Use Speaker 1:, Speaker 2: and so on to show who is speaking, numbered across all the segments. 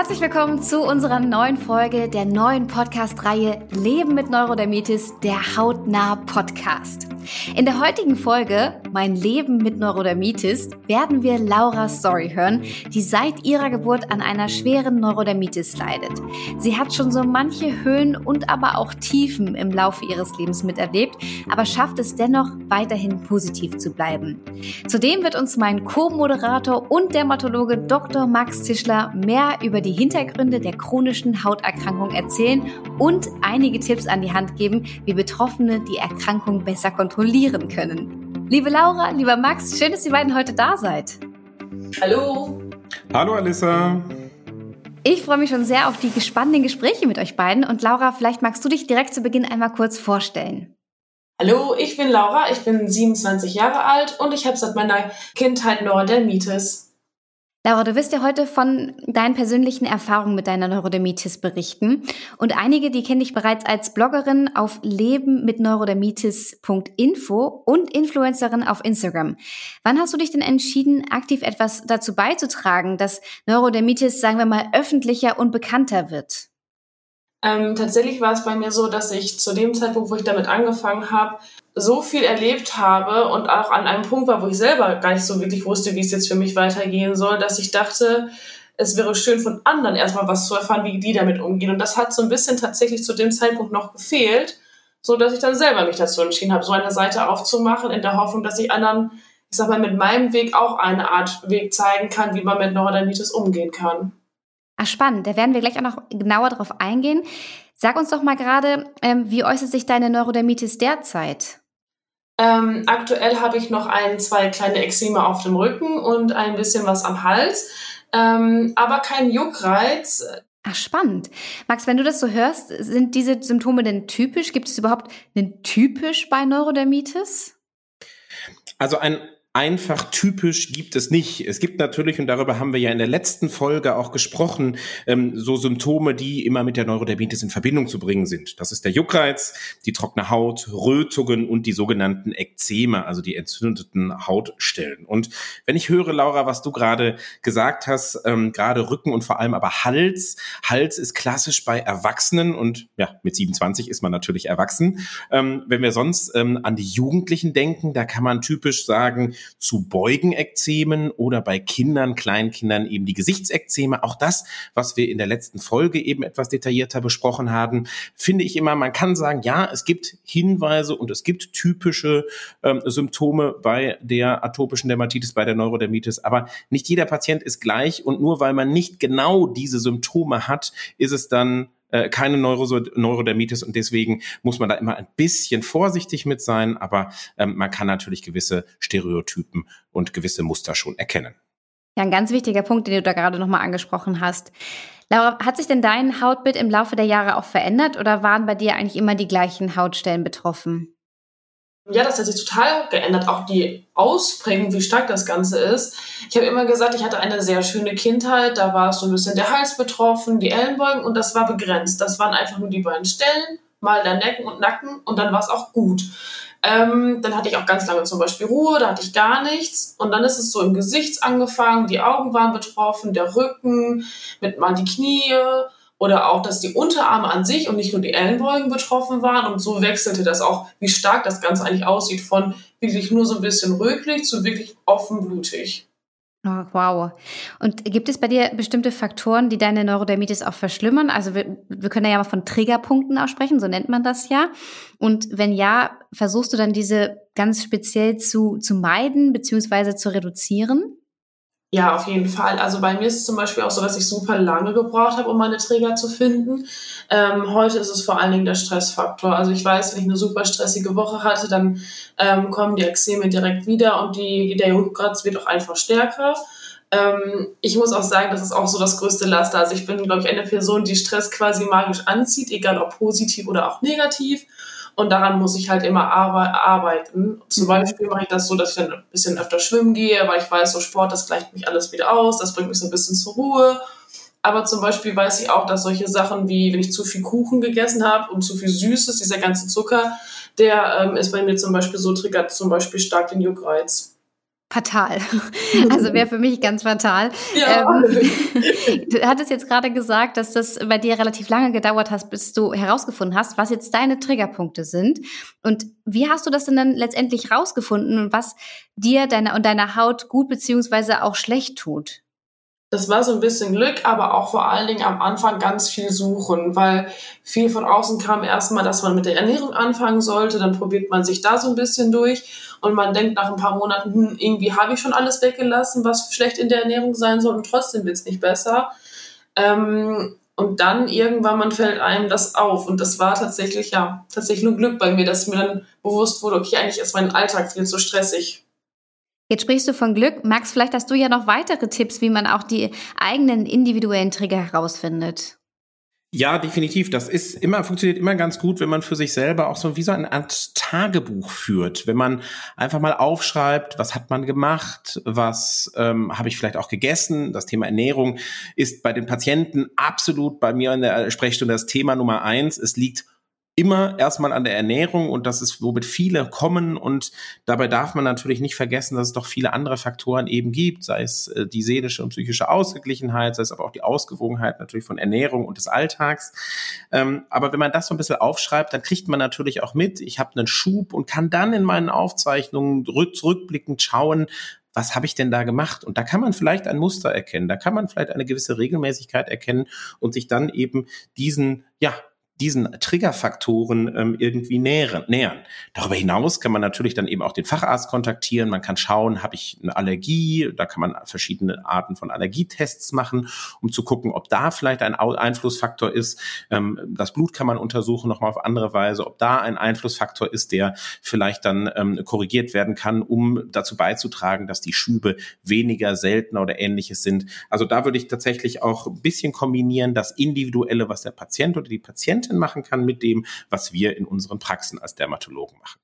Speaker 1: Herzlich willkommen zu unserer neuen Folge der neuen Podcast-Reihe Leben mit Neurodermitis, der hautnah Podcast. In der heutigen Folge Mein Leben mit Neurodermitis werden wir Laura's Story hören, die seit ihrer Geburt an einer schweren Neurodermitis leidet. Sie hat schon so manche Höhen und aber auch Tiefen im Laufe ihres Lebens miterlebt, aber schafft es dennoch weiterhin positiv zu bleiben. Zudem wird uns mein Co-Moderator und Dermatologe Dr. Max Tischler mehr über die Hintergründe der chronischen Hauterkrankung erzählen und einige Tipps an die Hand geben, wie Betroffene die Erkrankung besser kontrollieren können. Liebe Laura, lieber Max, schön, dass ihr beiden heute da seid.
Speaker 2: Hallo.
Speaker 3: Hallo Alissa.
Speaker 1: Ich freue mich schon sehr auf die spannenden Gespräche mit euch beiden. Und Laura, vielleicht magst du dich direkt zu Beginn einmal kurz vorstellen.
Speaker 2: Hallo, ich bin Laura, ich bin 27 Jahre alt und ich habe seit meiner Kindheit Neurodermitis.
Speaker 1: Laura, du wirst ja heute von deinen persönlichen Erfahrungen mit deiner Neurodermitis berichten. Und einige, die kennen dich bereits als Bloggerin auf lebenmitneurodermitis.info und Influencerin auf Instagram. Wann hast du dich denn entschieden, aktiv etwas dazu beizutragen, dass Neurodermitis, sagen wir mal, öffentlicher und bekannter wird?
Speaker 2: Ähm, tatsächlich war es bei mir so, dass ich zu dem Zeitpunkt, wo ich damit angefangen habe, so viel erlebt habe und auch an einem Punkt war, wo ich selber gar nicht so wirklich wusste, wie es jetzt für mich weitergehen soll, dass ich dachte, es wäre schön von anderen erstmal was zu erfahren, wie die damit umgehen. Und das hat so ein bisschen tatsächlich zu dem Zeitpunkt noch gefehlt, so dass ich dann selber mich dazu entschieden habe, so eine Seite aufzumachen, in der Hoffnung, dass ich anderen, ich sag mal, mit meinem Weg auch eine Art Weg zeigen kann, wie man mit Neurodermitis umgehen kann.
Speaker 1: Ach, spannend. Da werden wir gleich auch noch genauer drauf eingehen. Sag uns doch mal gerade, ähm, wie äußert sich deine Neurodermitis derzeit?
Speaker 2: Ähm, aktuell habe ich noch ein, zwei kleine Exzeme auf dem Rücken und ein bisschen was am Hals, ähm, aber kein Juckreiz.
Speaker 1: Ach, spannend. Max, wenn du das so hörst, sind diese Symptome denn typisch? Gibt es überhaupt einen typisch bei Neurodermitis?
Speaker 3: Also ein einfach typisch gibt es nicht. Es gibt natürlich, und darüber haben wir ja in der letzten Folge auch gesprochen, ähm, so Symptome, die immer mit der Neurodermitis in Verbindung zu bringen sind. Das ist der Juckreiz, die trockene Haut, Rötungen und die sogenannten Ekzeme, also die entzündeten Hautstellen. Und wenn ich höre, Laura, was du gerade gesagt hast, ähm, gerade Rücken und vor allem aber Hals. Hals ist klassisch bei Erwachsenen und ja, mit 27 ist man natürlich erwachsen. Ähm, wenn wir sonst ähm, an die Jugendlichen denken, da kann man typisch sagen, zu Beugenekzemen oder bei Kindern, Kleinkindern eben die Gesichtsekzeme. Auch das, was wir in der letzten Folge eben etwas detaillierter besprochen haben, finde ich immer, man kann sagen, ja, es gibt Hinweise und es gibt typische ähm, Symptome bei der atopischen Dermatitis, bei der Neurodermitis, aber nicht jeder Patient ist gleich und nur weil man nicht genau diese Symptome hat, ist es dann äh, keine Neuro Neurodermitis und deswegen muss man da immer ein bisschen vorsichtig mit sein, aber ähm, man kann natürlich gewisse Stereotypen und gewisse Muster schon erkennen.
Speaker 1: Ja, ein ganz wichtiger Punkt, den du da gerade nochmal angesprochen hast. Laura, hat sich denn dein Hautbild im Laufe der Jahre auch verändert oder waren bei dir eigentlich immer die gleichen Hautstellen betroffen?
Speaker 2: Ja, das hat sich total geändert. Auch die Ausprägung, wie stark das Ganze ist. Ich habe immer gesagt, ich hatte eine sehr schöne Kindheit. Da war so ein bisschen der Hals betroffen, die Ellenbeugen und das war begrenzt. Das waren einfach nur die beiden Stellen, mal der Necken und Nacken und dann war es auch gut. Ähm, dann hatte ich auch ganz lange zum Beispiel Ruhe, da hatte ich gar nichts. Und dann ist es so im Gesicht angefangen, die Augen waren betroffen, der Rücken, mit mal die Knie oder auch, dass die Unterarme an sich und nicht nur die Ellenbeugen betroffen waren. Und so wechselte das auch, wie stark das Ganze eigentlich aussieht, von wirklich nur so ein bisschen rötlich zu wirklich offenblutig.
Speaker 1: Oh, wow. Und gibt es bei dir bestimmte Faktoren, die deine Neurodermitis auch verschlimmern? Also wir, wir können ja mal von Triggerpunkten auch sprechen, so nennt man das ja. Und wenn ja, versuchst du dann diese ganz speziell zu, zu meiden bzw. zu reduzieren?
Speaker 2: Ja, auf jeden Fall. Also bei mir ist es zum Beispiel auch so, dass ich super lange gebraucht habe, um meine Träger zu finden. Ähm, heute ist es vor allen Dingen der Stressfaktor. Also ich weiß, wenn ich eine super stressige Woche hatte, dann ähm, kommen die Extreme direkt wieder und die, der Juckreiz wird auch einfach stärker. Ähm, ich muss auch sagen, das ist auch so das größte Laster. Also ich bin, glaube ich, eine Person, die Stress quasi magisch anzieht, egal ob positiv oder auch negativ. Und daran muss ich halt immer arbeiten. Zum mhm. Beispiel mache ich das so, dass ich dann ein bisschen öfter schwimmen gehe, weil ich weiß, so Sport, das gleicht mich alles wieder aus, das bringt mich so ein bisschen zur Ruhe. Aber zum Beispiel weiß ich auch, dass solche Sachen wie, wenn ich zu viel Kuchen gegessen habe und zu viel Süßes, dieser ganze Zucker, der ähm, ist bei mir zum Beispiel so, triggert zum Beispiel stark den Juckreiz.
Speaker 1: Fatal. Also wäre für mich ganz fatal. Ja. Ähm, du hattest jetzt gerade gesagt, dass das bei dir relativ lange gedauert hat, bis du herausgefunden hast, was jetzt deine Triggerpunkte sind. Und wie hast du das denn dann letztendlich rausgefunden und was dir deiner und deiner Haut gut beziehungsweise auch schlecht tut?
Speaker 2: Das war so ein bisschen Glück, aber auch vor allen Dingen am Anfang ganz viel suchen, weil viel von außen kam erstmal, dass man mit der Ernährung anfangen sollte, dann probiert man sich da so ein bisschen durch und man denkt nach ein paar Monaten, hm, irgendwie habe ich schon alles weggelassen, was schlecht in der Ernährung sein soll und trotzdem wird es nicht besser. Ähm, und dann irgendwann man fällt einem das auf und das war tatsächlich ja tatsächlich nur Glück bei mir, dass mir dann bewusst wurde, okay, eigentlich ist mein Alltag viel zu stressig.
Speaker 1: Jetzt sprichst du von Glück. Max, vielleicht hast du ja noch weitere Tipps, wie man auch die eigenen individuellen Trigger herausfindet.
Speaker 3: Ja, definitiv. Das ist immer, funktioniert immer ganz gut, wenn man für sich selber auch so wie so eine Art Tagebuch führt. Wenn man einfach mal aufschreibt, was hat man gemacht, was ähm, habe ich vielleicht auch gegessen. Das Thema Ernährung ist bei den Patienten absolut bei mir in der Sprechstunde das Thema Nummer eins. Es liegt immer erstmal an der Ernährung und das ist, womit viele kommen und dabei darf man natürlich nicht vergessen, dass es doch viele andere Faktoren eben gibt, sei es äh, die seelische und psychische Ausgeglichenheit, sei es aber auch die Ausgewogenheit natürlich von Ernährung und des Alltags. Ähm, aber wenn man das so ein bisschen aufschreibt, dann kriegt man natürlich auch mit, ich habe einen Schub und kann dann in meinen Aufzeichnungen zurückblickend schauen, was habe ich denn da gemacht? Und da kann man vielleicht ein Muster erkennen, da kann man vielleicht eine gewisse Regelmäßigkeit erkennen und sich dann eben diesen, ja, diesen Triggerfaktoren ähm, irgendwie nähern, nähern. Darüber hinaus kann man natürlich dann eben auch den Facharzt kontaktieren. Man kann schauen, habe ich eine Allergie? Da kann man verschiedene Arten von Allergietests machen, um zu gucken, ob da vielleicht ein Einflussfaktor ist. Ähm, das Blut kann man untersuchen, nochmal auf andere Weise, ob da ein Einflussfaktor ist, der vielleicht dann ähm, korrigiert werden kann, um dazu beizutragen, dass die Schübe weniger seltener oder ähnliches sind. Also da würde ich tatsächlich auch ein bisschen kombinieren, das Individuelle, was der Patient oder die Patientin Patientin machen kann mit dem, was wir in unseren Praxen als Dermatologen machen.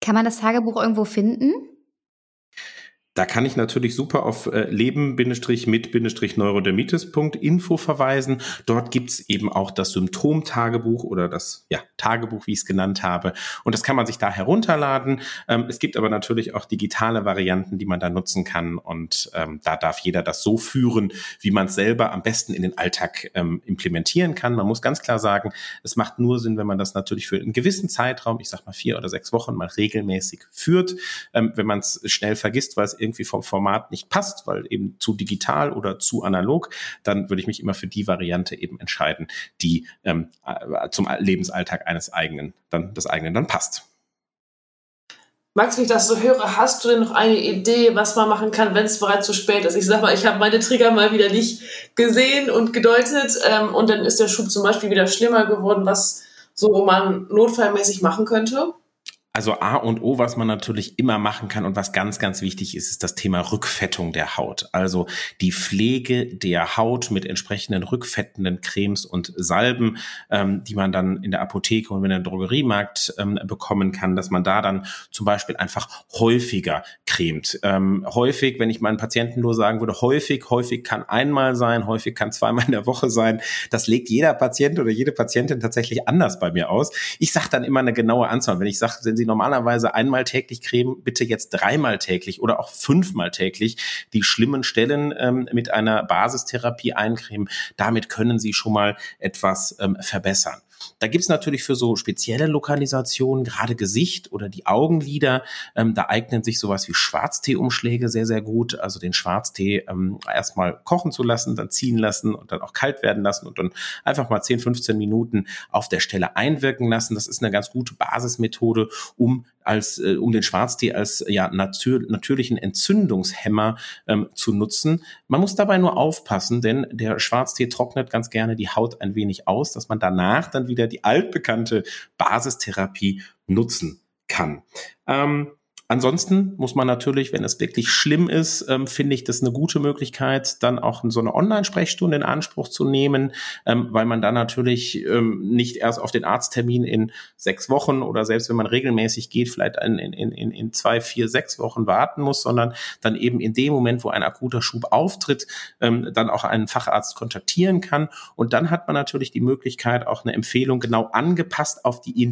Speaker 1: Kann man das Tagebuch irgendwo finden?
Speaker 3: Da kann ich natürlich super auf äh, leben-mit-neurodermitis.info verweisen. Dort gibt's eben auch das Symptomtagebuch oder das ja, Tagebuch, wie ich es genannt habe. Und das kann man sich da herunterladen. Ähm, es gibt aber natürlich auch digitale Varianten, die man da nutzen kann. Und ähm, da darf jeder das so führen, wie man es selber am besten in den Alltag ähm, implementieren kann. Man muss ganz klar sagen, es macht nur Sinn, wenn man das natürlich für einen gewissen Zeitraum, ich sag mal vier oder sechs Wochen, mal regelmäßig führt. Ähm, wenn man es schnell vergisst, weil es irgendwie vom Format nicht passt, weil eben zu digital oder zu analog, dann würde ich mich immer für die Variante eben entscheiden, die ähm, äh, zum Lebensalltag eines eigenen, dann des eigenen dann passt.
Speaker 2: Max, wenn ich das so höre, hast du denn noch eine Idee, was man machen kann, wenn es bereits zu spät ist? Ich sag mal, ich habe meine Trigger mal wieder nicht gesehen und gedeutet ähm, und dann ist der Schub zum Beispiel wieder schlimmer geworden, was so man notfallmäßig machen könnte?
Speaker 3: Also A und O, was man natürlich immer machen kann und was ganz, ganz wichtig ist, ist das Thema Rückfettung der Haut. Also die Pflege der Haut mit entsprechenden rückfettenden Cremes und Salben, ähm, die man dann in der Apotheke und in der Drogeriemarkt ähm, bekommen kann, dass man da dann zum Beispiel einfach häufiger cremt. Ähm, häufig, wenn ich meinen Patienten nur sagen würde, häufig, häufig kann einmal sein, häufig kann zweimal in der Woche sein. Das legt jeder Patient oder jede Patientin tatsächlich anders bei mir aus. Ich sage dann immer eine genaue Anzahl. Wenn ich sage, Sie normalerweise einmal täglich cremen, bitte jetzt dreimal täglich oder auch fünfmal täglich die schlimmen Stellen ähm, mit einer Basistherapie eincremen. Damit können Sie schon mal etwas ähm, verbessern. Da gibt's natürlich für so spezielle Lokalisationen, gerade Gesicht oder die Augenlider, ähm, da eignen sich sowas wie Schwarztee-Umschläge sehr, sehr gut. Also den Schwarztee ähm, erstmal kochen zu lassen, dann ziehen lassen und dann auch kalt werden lassen und dann einfach mal 10, 15 Minuten auf der Stelle einwirken lassen. Das ist eine ganz gute Basismethode, um als äh, um den Schwarztee als ja natür natürlichen Entzündungshemmer ähm, zu nutzen. Man muss dabei nur aufpassen, denn der Schwarztee trocknet ganz gerne die Haut ein wenig aus, dass man danach dann wieder die altbekannte Basistherapie nutzen kann. Ähm, Ansonsten muss man natürlich, wenn es wirklich schlimm ist, ähm, finde ich das eine gute Möglichkeit, dann auch so eine Online-Sprechstunde in Anspruch zu nehmen, ähm, weil man dann natürlich ähm, nicht erst auf den Arzttermin in sechs Wochen oder selbst wenn man regelmäßig geht, vielleicht in, in, in, in zwei, vier, sechs Wochen warten muss, sondern dann eben in dem Moment, wo ein akuter Schub auftritt, ähm, dann auch einen Facharzt kontaktieren kann. Und dann hat man natürlich die Möglichkeit, auch eine Empfehlung genau angepasst auf, die,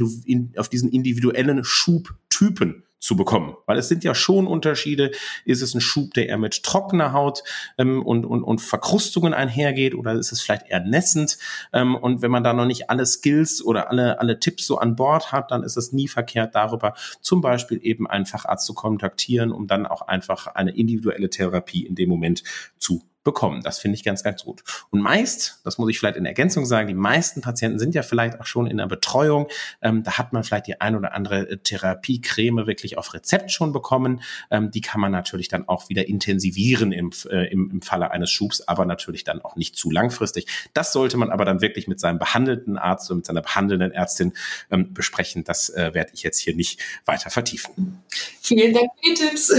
Speaker 3: auf diesen individuellen Schubtypen zu bekommen. Weil es sind ja schon Unterschiede. Ist es ein Schub, der eher mit trockener Haut ähm, und, und, und Verkrustungen einhergeht oder ist es vielleicht eher nässend? Ähm, und wenn man da noch nicht alle Skills oder alle, alle Tipps so an Bord hat, dann ist es nie verkehrt, darüber zum Beispiel eben einen Facharzt zu kontaktieren, um dann auch einfach eine individuelle Therapie in dem Moment zu bekommen. Das finde ich ganz, ganz gut. Und meist, das muss ich vielleicht in Ergänzung sagen, die meisten Patienten sind ja vielleicht auch schon in der Betreuung. Ähm, da hat man vielleicht die ein oder andere äh, Therapiecreme wirklich auf Rezept schon bekommen. Ähm, die kann man natürlich dann auch wieder intensivieren im, äh, im, im Falle eines Schubs, aber natürlich dann auch nicht zu langfristig. Das sollte man aber dann wirklich mit seinem behandelnden Arzt oder mit seiner behandelnden Ärztin ähm, besprechen. Das äh, werde ich jetzt hier nicht weiter vertiefen.
Speaker 2: Vielen Dank für die Tipps.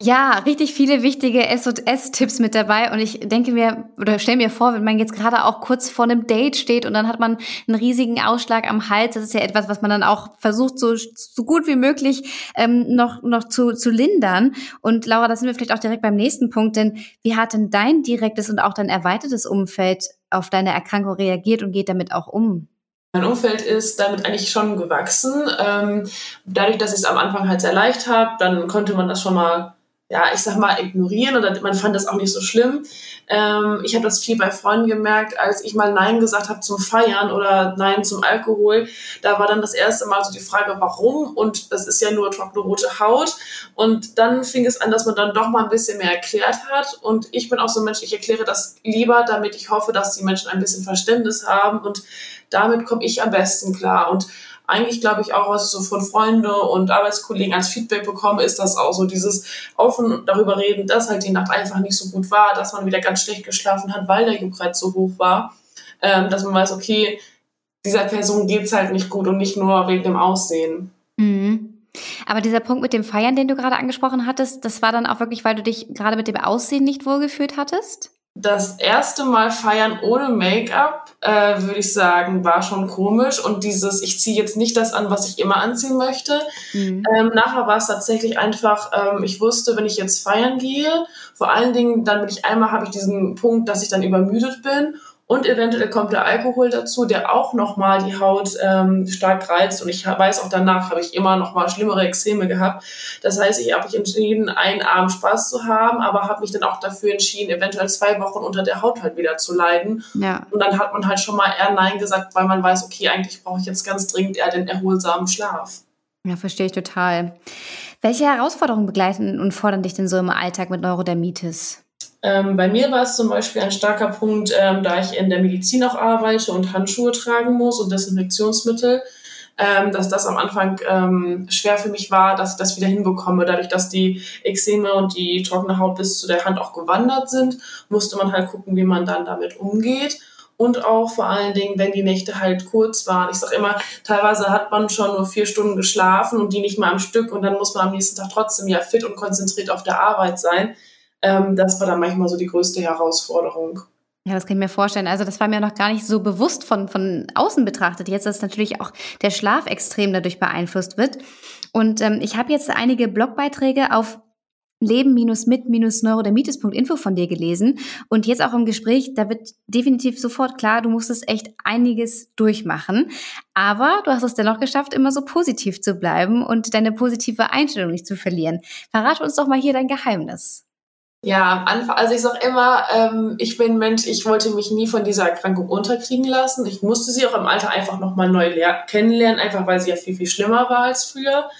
Speaker 1: Ja, richtig viele wichtige S&S-Tipps mit dabei und ich denke mir oder stell mir vor, wenn man jetzt gerade auch kurz vor einem Date steht und dann hat man einen riesigen Ausschlag am Hals, das ist ja etwas, was man dann auch versucht, so, so gut wie möglich ähm, noch, noch zu, zu lindern. Und Laura, da sind wir vielleicht auch direkt beim nächsten Punkt, denn wie hat denn dein direktes und auch dein erweitertes Umfeld auf deine Erkrankung reagiert und geht damit auch um?
Speaker 2: Mein Umfeld ist damit eigentlich schon gewachsen. Ähm, dadurch, dass ich es am Anfang halt sehr leicht habe, dann konnte man das schon mal ja, ich sag mal, ignorieren oder man fand das auch nicht so schlimm. Ähm, ich habe das viel bei Freunden gemerkt, als ich mal Nein gesagt habe zum Feiern oder Nein zum Alkohol. Da war dann das erste Mal so die Frage, warum? Und das ist ja nur trockene rote Haut. Und dann fing es an, dass man dann doch mal ein bisschen mehr erklärt hat. Und ich bin auch so ein Mensch, ich erkläre das lieber, damit ich hoffe, dass die Menschen ein bisschen Verständnis haben. Und damit komme ich am besten klar. Und eigentlich glaube ich auch, was ich so von Freunden und Arbeitskollegen als Feedback bekomme, ist das auch so dieses offen darüber reden, dass halt die Nacht einfach nicht so gut war, dass man wieder ganz schlecht geschlafen hat, weil der Juckreiz so hoch war, ähm, dass man weiß, okay, dieser Person geht es halt nicht gut und nicht nur wegen dem Aussehen.
Speaker 1: Mhm. Aber dieser Punkt mit dem Feiern, den du gerade angesprochen hattest, das war dann auch wirklich, weil du dich gerade mit dem Aussehen nicht wohlgefühlt hattest?
Speaker 2: Das erste Mal feiern ohne Make-up, äh, würde ich sagen, war schon komisch. Und dieses, ich ziehe jetzt nicht das an, was ich immer anziehen möchte. Mhm. Ähm, nachher war es tatsächlich einfach, ähm, ich wusste, wenn ich jetzt feiern gehe, vor allen Dingen, dann bin ich einmal, habe ich diesen Punkt, dass ich dann übermüdet bin und eventuell kommt der Alkohol dazu, der auch nochmal die Haut ähm, stark reizt. Und ich weiß auch danach habe ich immer nochmal schlimmere Extreme gehabt. Das heißt, ich habe mich entschieden, einen Abend Spaß zu haben, aber habe mich dann auch dafür entschieden, eventuell zwei Wochen unter der Haut halt wieder zu leiden. Ja. Und dann hat man halt schon mal eher Nein gesagt, weil man weiß, okay, eigentlich brauche ich jetzt ganz dringend eher den erholsamen Schlaf.
Speaker 1: Ja, verstehe ich total. Welche Herausforderungen begleiten und fordern dich denn so im Alltag mit Neurodermitis?
Speaker 2: Ähm, bei mir war es zum Beispiel ein starker Punkt, ähm, da ich in der Medizin auch arbeite und Handschuhe tragen muss und Desinfektionsmittel, ähm, dass das am Anfang ähm, schwer für mich war, dass ich das wieder hinbekomme. Dadurch, dass die Extreme und die trockene Haut bis zu der Hand auch gewandert sind, musste man halt gucken, wie man dann damit umgeht. Und auch vor allen Dingen, wenn die Nächte halt kurz waren. Ich sage immer, teilweise hat man schon nur vier Stunden geschlafen und die nicht mal am Stück und dann muss man am nächsten Tag trotzdem ja fit und konzentriert auf der Arbeit sein. Ähm, das war dann manchmal so die größte Herausforderung.
Speaker 1: Ja, das kann ich mir vorstellen. Also das war mir noch gar nicht so bewusst von, von außen betrachtet. Jetzt, dass natürlich auch der Schlaf extrem dadurch beeinflusst wird. Und ähm, ich habe jetzt einige Blogbeiträge auf leben-mit-neurodermitis.info von dir gelesen und jetzt auch im Gespräch, da wird definitiv sofort klar, du musstest echt einiges durchmachen, aber du hast es dennoch geschafft, immer so positiv zu bleiben und deine positive Einstellung nicht zu verlieren. Verrate uns doch mal hier dein Geheimnis.
Speaker 2: Ja, am Anfang, also ich sag immer, ähm, ich bin Mensch, ich wollte mich nie von dieser Erkrankung unterkriegen lassen. Ich musste sie auch im Alter einfach nochmal neu kennenlernen, einfach weil sie ja viel, viel schlimmer war als früher.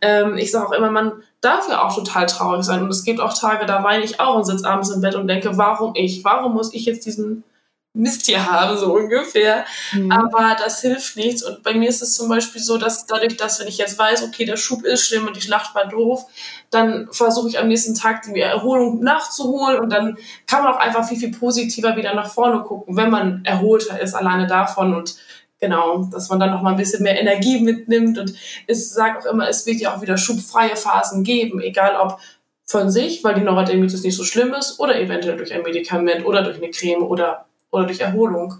Speaker 2: Ähm, ich sage auch immer, man darf ja auch total traurig sein. Und es gibt auch Tage, da weine ich auch und sitze abends im Bett und denke, warum ich? Warum muss ich jetzt diesen Mist hier haben, so ungefähr. Mhm. Aber das hilft nichts. Und bei mir ist es zum Beispiel so, dass dadurch, dass wenn ich jetzt weiß, okay, der Schub ist schlimm und die Schlacht war doof, dann versuche ich am nächsten Tag die Erholung nachzuholen und dann kann man auch einfach viel, viel positiver wieder nach vorne gucken, wenn man erholter ist, alleine davon und genau, dass man dann noch mal ein bisschen mehr Energie mitnimmt und ich sage auch immer, es wird ja auch wieder schubfreie Phasen geben, egal ob von sich, weil die Neurodermitis nicht so schlimm ist oder eventuell durch ein Medikament oder durch eine Creme oder oder durch Erholung.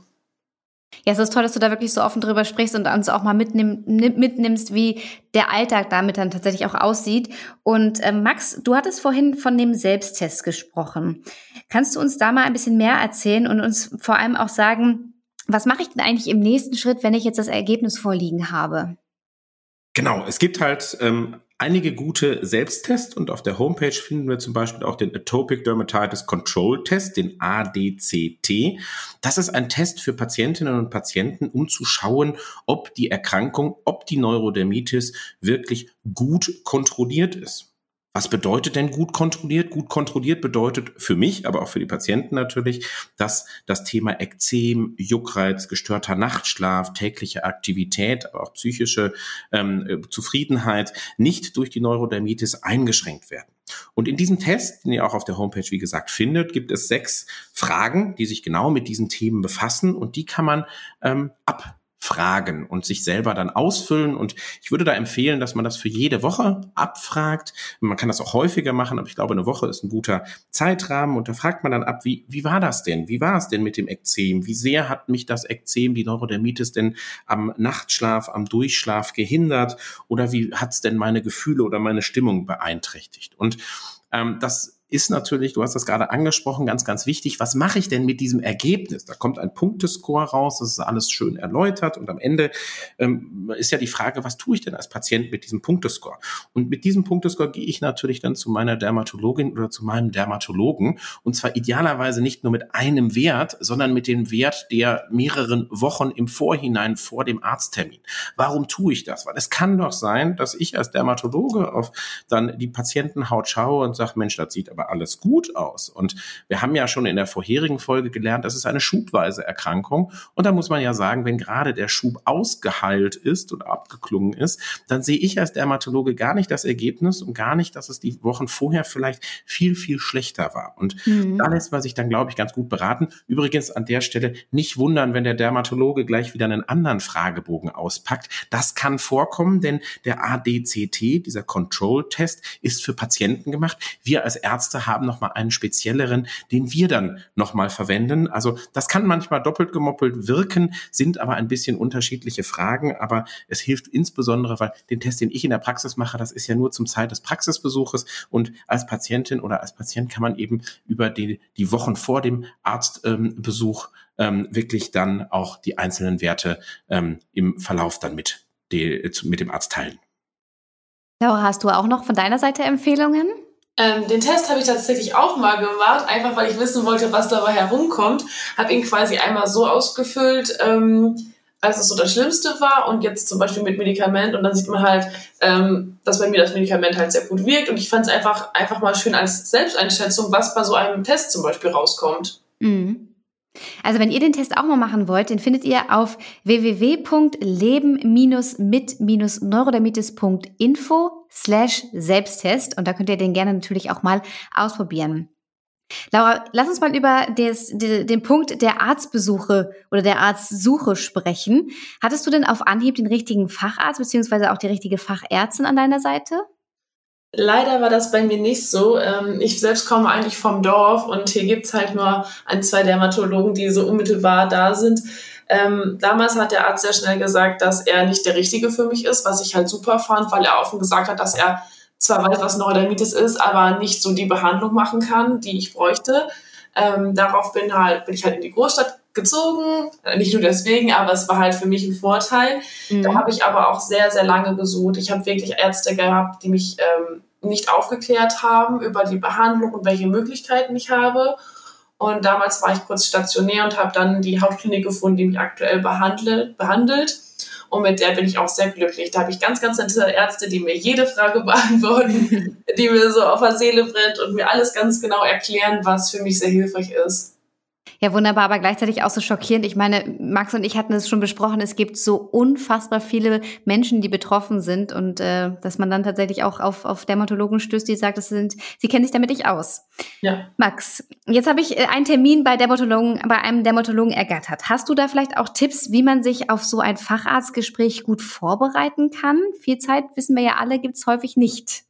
Speaker 1: Ja, es ist toll, dass du da wirklich so offen drüber sprichst und uns auch mal mitnimm, mitnimmst, wie der Alltag damit dann tatsächlich auch aussieht. Und äh, Max, du hattest vorhin von dem Selbsttest gesprochen. Kannst du uns da mal ein bisschen mehr erzählen und uns vor allem auch sagen, was mache ich denn eigentlich im nächsten Schritt, wenn ich jetzt das Ergebnis vorliegen habe?
Speaker 3: Genau, es gibt halt ähm, einige gute Selbsttests und auf der Homepage finden wir zum Beispiel auch den Atopic Dermatitis Control Test, den ADCT. Das ist ein Test für Patientinnen und Patienten, um zu schauen, ob die Erkrankung, ob die Neurodermitis wirklich gut kontrolliert ist. Was bedeutet denn gut kontrolliert? Gut kontrolliert bedeutet für mich, aber auch für die Patienten natürlich, dass das Thema Ekzem, Juckreiz, gestörter Nachtschlaf, tägliche Aktivität, aber auch psychische ähm, äh, Zufriedenheit nicht durch die Neurodermitis eingeschränkt werden. Und in diesem Test, den ihr auch auf der Homepage, wie gesagt, findet, gibt es sechs Fragen, die sich genau mit diesen Themen befassen und die kann man ähm, ab fragen und sich selber dann ausfüllen. Und ich würde da empfehlen, dass man das für jede Woche abfragt. Man kann das auch häufiger machen, aber ich glaube, eine Woche ist ein guter Zeitrahmen. Und da fragt man dann ab, wie, wie war das denn? Wie war es denn mit dem Ekzem? Wie sehr hat mich das Ekzem, die Neurodermitis denn am Nachtschlaf, am Durchschlaf gehindert? Oder wie hat es denn meine Gefühle oder meine Stimmung beeinträchtigt? Und ähm, das ist natürlich, du hast das gerade angesprochen, ganz, ganz wichtig. Was mache ich denn mit diesem Ergebnis? Da kommt ein Punktescore raus, das ist alles schön erläutert und am Ende ähm, ist ja die Frage, was tue ich denn als Patient mit diesem Punktescore? Und mit diesem Punktescore gehe ich natürlich dann zu meiner Dermatologin oder zu meinem Dermatologen und zwar idealerweise nicht nur mit einem Wert, sondern mit dem Wert der mehreren Wochen im Vorhinein vor dem Arzttermin. Warum tue ich das? Weil es kann doch sein, dass ich als Dermatologe auf dann die Patientenhaut schaue und sage, Mensch, das sieht aber aber alles gut aus. Und wir haben ja schon in der vorherigen Folge gelernt, das ist eine schubweise Erkrankung. Und da muss man ja sagen, wenn gerade der Schub ausgeheilt ist und abgeklungen ist, dann sehe ich als Dermatologe gar nicht das Ergebnis und gar nicht, dass es die Wochen vorher vielleicht viel, viel schlechter war. Und mhm. da lässt man sich dann, glaube ich, ganz gut beraten. Übrigens an der Stelle nicht wundern, wenn der Dermatologe gleich wieder einen anderen Fragebogen auspackt. Das kann vorkommen, denn der ADCT, dieser Control-Test, ist für Patienten gemacht. Wir als Ärzte Ärzte haben nochmal einen spezielleren, den wir dann nochmal verwenden. Also das kann manchmal doppelt gemoppelt wirken, sind aber ein bisschen unterschiedliche Fragen, aber es hilft insbesondere, weil den Test, den ich in der Praxis mache, das ist ja nur zum Zeit des Praxisbesuches und als Patientin oder als Patient kann man eben über die, die Wochen vor dem Arztbesuch ähm, wirklich dann auch die einzelnen Werte ähm, im Verlauf dann mit, die, mit dem Arzt teilen.
Speaker 1: Laura, hast du auch noch von deiner Seite Empfehlungen?
Speaker 2: Ähm, den Test habe ich tatsächlich auch mal gemacht, einfach weil ich wissen wollte, was dabei herumkommt. Habe ihn quasi einmal so ausgefüllt, ähm, als es so das Schlimmste war und jetzt zum Beispiel mit Medikament und dann sieht man halt, ähm, dass bei mir das Medikament halt sehr gut wirkt und ich fand es einfach, einfach mal schön als Selbsteinschätzung, was bei so einem Test zum Beispiel rauskommt.
Speaker 1: Mhm. Also wenn ihr den Test auch mal machen wollt, den findet ihr auf www.leben-mit-neurodermitis.info slash Selbsttest und da könnt ihr den gerne natürlich auch mal ausprobieren. Laura, lass uns mal über des, de, den Punkt der Arztbesuche oder der Arztsuche sprechen. Hattest du denn auf Anhieb den richtigen Facharzt beziehungsweise auch die richtige Fachärztin an deiner Seite?
Speaker 2: Leider war das bei mir nicht so. Ähm, ich selbst komme eigentlich vom Dorf und hier gibt's halt nur ein, zwei Dermatologen, die so unmittelbar da sind. Ähm, damals hat der Arzt sehr schnell gesagt, dass er nicht der Richtige für mich ist, was ich halt super fand, weil er offen gesagt hat, dass er zwar weiß, was Neurodermitis ist, aber nicht so die Behandlung machen kann, die ich bräuchte. Ähm, darauf bin, halt, bin ich halt in die Großstadt gezogen. Äh, nicht nur deswegen, aber es war halt für mich ein Vorteil. Mhm. Da habe ich aber auch sehr, sehr lange gesucht. Ich habe wirklich Ärzte gehabt, die mich ähm, nicht aufgeklärt haben über die Behandlung und welche Möglichkeiten ich habe. Und damals war ich kurz stationär und habe dann die Hautklinik gefunden, die mich aktuell behandelt. behandelt. Und mit der bin ich auch sehr glücklich. Da habe ich ganz, ganz nette Ärzte, die mir jede Frage beantworten, die mir so auf der Seele brennt und mir alles ganz genau erklären, was für mich sehr hilfreich ist.
Speaker 1: Ja, wunderbar, aber gleichzeitig auch so schockierend. Ich meine, Max und ich hatten es schon besprochen, es gibt so unfassbar viele Menschen, die betroffen sind und äh, dass man dann tatsächlich auch auf, auf Dermatologen stößt, die sagt, das sind, sie kennen sich damit nicht aus. Ja. Max, jetzt habe ich äh, einen Termin bei Dermatologen, bei einem Dermatologen ergattert. Hast du da vielleicht auch Tipps, wie man sich auf so ein Facharztgespräch gut vorbereiten kann? Viel Zeit, wissen wir ja alle, gibt es häufig nicht.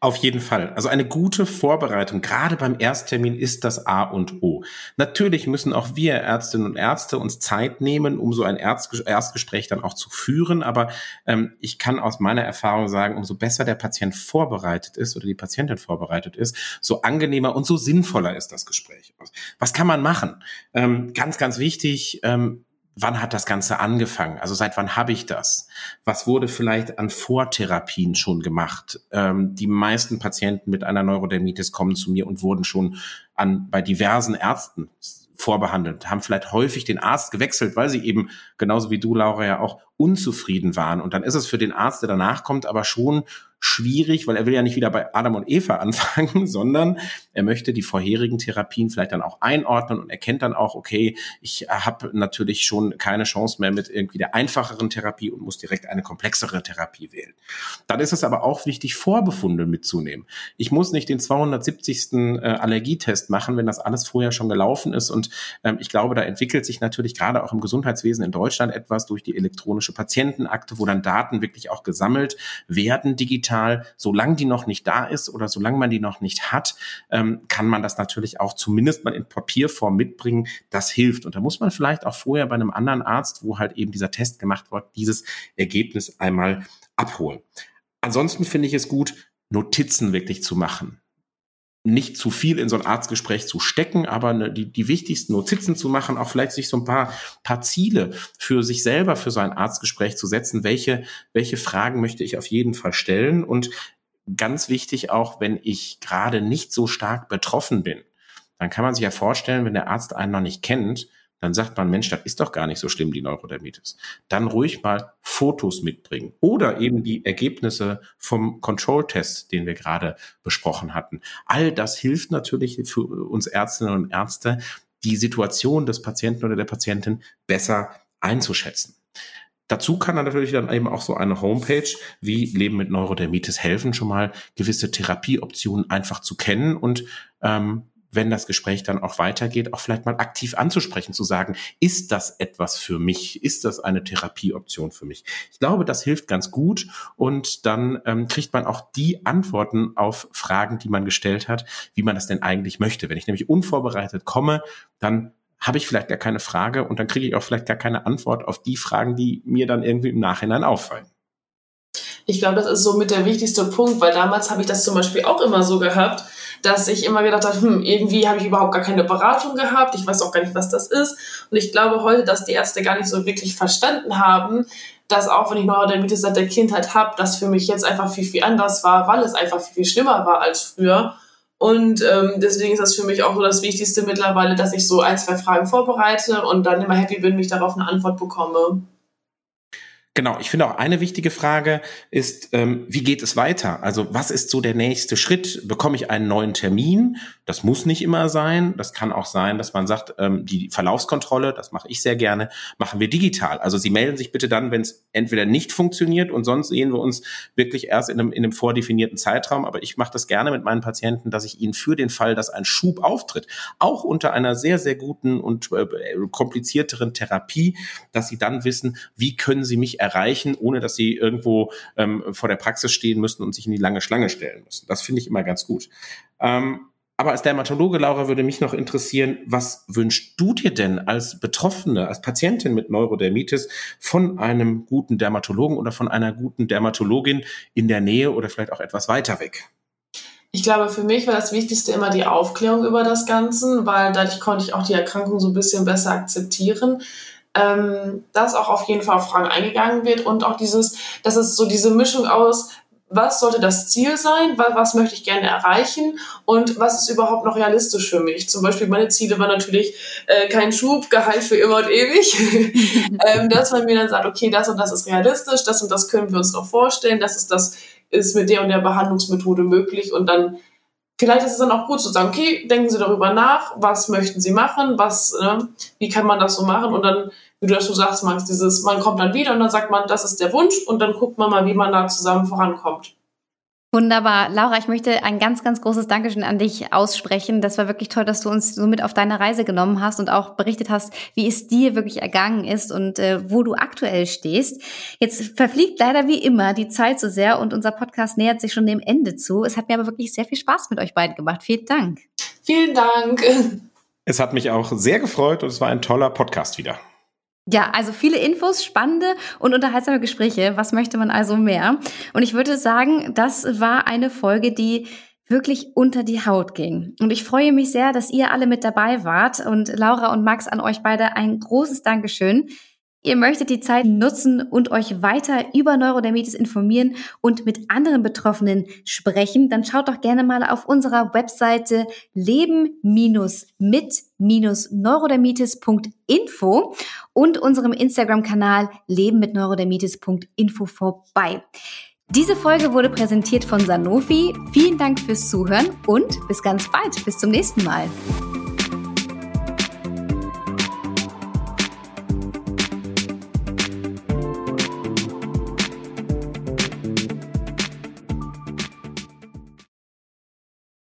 Speaker 3: Auf jeden Fall. Also eine gute Vorbereitung, gerade beim Ersttermin, ist das A und O. Natürlich müssen auch wir Ärztinnen und Ärzte uns Zeit nehmen, um so ein Erstgespräch dann auch zu führen. Aber ähm, ich kann aus meiner Erfahrung sagen, umso besser der Patient vorbereitet ist oder die Patientin vorbereitet ist, so angenehmer und so sinnvoller ist das Gespräch. Was kann man machen? Ähm, ganz, ganz wichtig, ähm, wann hat das Ganze angefangen? Also seit wann habe ich das? Was wurde vielleicht an Vortherapien schon gemacht? Ähm, die meisten Patienten mit einer Neurodermitis kommen zu mir und wurden schon an bei diversen Ärzten vorbehandelt, haben vielleicht häufig den Arzt gewechselt, weil sie eben genauso wie du, Laura, ja auch unzufrieden waren. Und dann ist es für den Arzt, der danach kommt, aber schon schwierig, weil er will ja nicht wieder bei Adam und Eva anfangen, sondern er möchte die vorherigen Therapien vielleicht dann auch einordnen und erkennt dann auch, okay, ich habe natürlich schon keine Chance mehr mit irgendwie der einfacheren Therapie und muss direkt eine komplexere Therapie wählen. Dann ist es aber auch wichtig, Vorbefunde mitzunehmen. Ich muss nicht den 270. Äh, Allergietest machen, wenn das alles vorher schon gelaufen ist. Und ähm, ich glaube, da entwickelt sich natürlich gerade auch im Gesundheitswesen in Deutschland etwas durch die elektronische Patientenakte, wo dann Daten wirklich auch gesammelt werden digital digital, solange die noch nicht da ist oder solange man die noch nicht hat, ähm, kann man das natürlich auch zumindest mal in Papierform mitbringen. Das hilft. Und da muss man vielleicht auch vorher bei einem anderen Arzt, wo halt eben dieser Test gemacht wird, dieses Ergebnis einmal abholen. Ansonsten finde ich es gut, Notizen wirklich zu machen nicht zu viel in so ein Arztgespräch zu stecken, aber ne, die, die wichtigsten Notizen zu machen, auch vielleicht sich so ein paar, paar Ziele für sich selber für so ein Arztgespräch zu setzen. Welche, welche Fragen möchte ich auf jeden Fall stellen? Und ganz wichtig auch, wenn ich gerade nicht so stark betroffen bin, dann kann man sich ja vorstellen, wenn der Arzt einen noch nicht kennt, dann sagt man, Mensch, das ist doch gar nicht so schlimm, die Neurodermitis. Dann ruhig mal Fotos mitbringen oder eben die Ergebnisse vom Control-Test, den wir gerade besprochen hatten. All das hilft natürlich für uns Ärztinnen und Ärzte, die Situation des Patienten oder der Patientin besser einzuschätzen. Dazu kann dann natürlich dann eben auch so eine Homepage wie Leben mit Neurodermitis helfen, schon mal gewisse Therapieoptionen einfach zu kennen und ähm, wenn das Gespräch dann auch weitergeht, auch vielleicht mal aktiv anzusprechen, zu sagen, ist das etwas für mich? Ist das eine Therapieoption für mich? Ich glaube, das hilft ganz gut und dann ähm, kriegt man auch die Antworten auf Fragen, die man gestellt hat, wie man das denn eigentlich möchte. Wenn ich nämlich unvorbereitet komme, dann habe ich vielleicht gar keine Frage und dann kriege ich auch vielleicht gar keine Antwort auf die Fragen, die mir dann irgendwie im Nachhinein auffallen.
Speaker 2: Ich glaube, das ist so mit der wichtigste Punkt, weil damals habe ich das zum Beispiel auch immer so gehabt, dass ich immer gedacht habe, hm, irgendwie habe ich überhaupt gar keine Beratung gehabt, ich weiß auch gar nicht, was das ist. Und ich glaube heute, dass die Ärzte gar nicht so wirklich verstanden haben, dass auch wenn ich Neurodermitis seit der Kindheit habe, das für mich jetzt einfach viel, viel anders war, weil es einfach viel, viel schlimmer war als früher. Und ähm, deswegen ist das für mich auch so das Wichtigste mittlerweile, dass ich so ein, zwei Fragen vorbereite und dann immer happy bin, wenn ich darauf eine Antwort bekomme.
Speaker 3: Genau, ich finde auch eine wichtige Frage ist, ähm, wie geht es weiter? Also was ist so der nächste Schritt? Bekomme ich einen neuen Termin? Das muss nicht immer sein. Das kann auch sein, dass man sagt, ähm, die Verlaufskontrolle, das mache ich sehr gerne, machen wir digital. Also Sie melden sich bitte dann, wenn es entweder nicht funktioniert und sonst sehen wir uns wirklich erst in einem, in einem vordefinierten Zeitraum. Aber ich mache das gerne mit meinen Patienten, dass ich ihnen für den Fall, dass ein Schub auftritt, auch unter einer sehr, sehr guten und äh, komplizierteren Therapie, dass sie dann wissen, wie können sie mich erreichen, ohne dass sie irgendwo ähm, vor der Praxis stehen müssen und sich in die lange Schlange stellen müssen. Das finde ich immer ganz gut. Ähm, aber als Dermatologe, Laura, würde mich noch interessieren, was wünschst du dir denn als Betroffene, als Patientin mit Neurodermitis von einem guten Dermatologen oder von einer guten Dermatologin in der Nähe oder vielleicht auch etwas weiter weg?
Speaker 2: Ich glaube, für mich war das Wichtigste immer die Aufklärung über das Ganze, weil dadurch konnte ich auch die Erkrankung so ein bisschen besser akzeptieren ähm, dass auch auf jeden Fall auf Fragen eingegangen wird und auch dieses, dass es so diese Mischung aus, was sollte das Ziel sein, was, möchte ich gerne erreichen und was ist überhaupt noch realistisch für mich. Zum Beispiel meine Ziele waren natürlich äh, kein Schub, Gehalt für immer und ewig, ähm, dass man mir dann sagt, okay, das und das ist realistisch, das und das können wir uns noch vorstellen, das ist das ist mit der und der Behandlungsmethode möglich und dann vielleicht ist es dann auch gut zu sagen, okay, denken Sie darüber nach, was möchten Sie machen, was, ne, wie kann man das so machen und dann wie du das so sagst, Max, dieses, man kommt dann wieder und dann sagt man, das ist der Wunsch und dann guckt man mal, wie man da zusammen vorankommt.
Speaker 1: Wunderbar. Laura, ich möchte ein ganz, ganz großes Dankeschön an dich aussprechen. Das war wirklich toll, dass du uns so mit auf deine Reise genommen hast und auch berichtet hast, wie es dir wirklich ergangen ist und äh, wo du aktuell stehst. Jetzt verfliegt leider wie immer die Zeit so sehr und unser Podcast nähert sich schon dem Ende zu. Es hat mir aber wirklich sehr viel Spaß mit euch beiden gemacht. Vielen Dank.
Speaker 2: Vielen Dank.
Speaker 3: Es hat mich auch sehr gefreut und es war ein toller Podcast wieder.
Speaker 1: Ja, also viele Infos, spannende und unterhaltsame Gespräche. Was möchte man also mehr? Und ich würde sagen, das war eine Folge, die wirklich unter die Haut ging. Und ich freue mich sehr, dass ihr alle mit dabei wart. Und Laura und Max, an euch beide ein großes Dankeschön. Ihr möchtet die Zeit nutzen und euch weiter über Neurodermitis informieren und mit anderen Betroffenen sprechen, dann schaut doch gerne mal auf unserer Webseite leben-mit-neurodermitis.info und unserem Instagram-Kanal leben mit neurodermitis.info vorbei. Diese Folge wurde präsentiert von Sanofi. Vielen Dank fürs Zuhören und bis ganz bald. Bis zum nächsten Mal.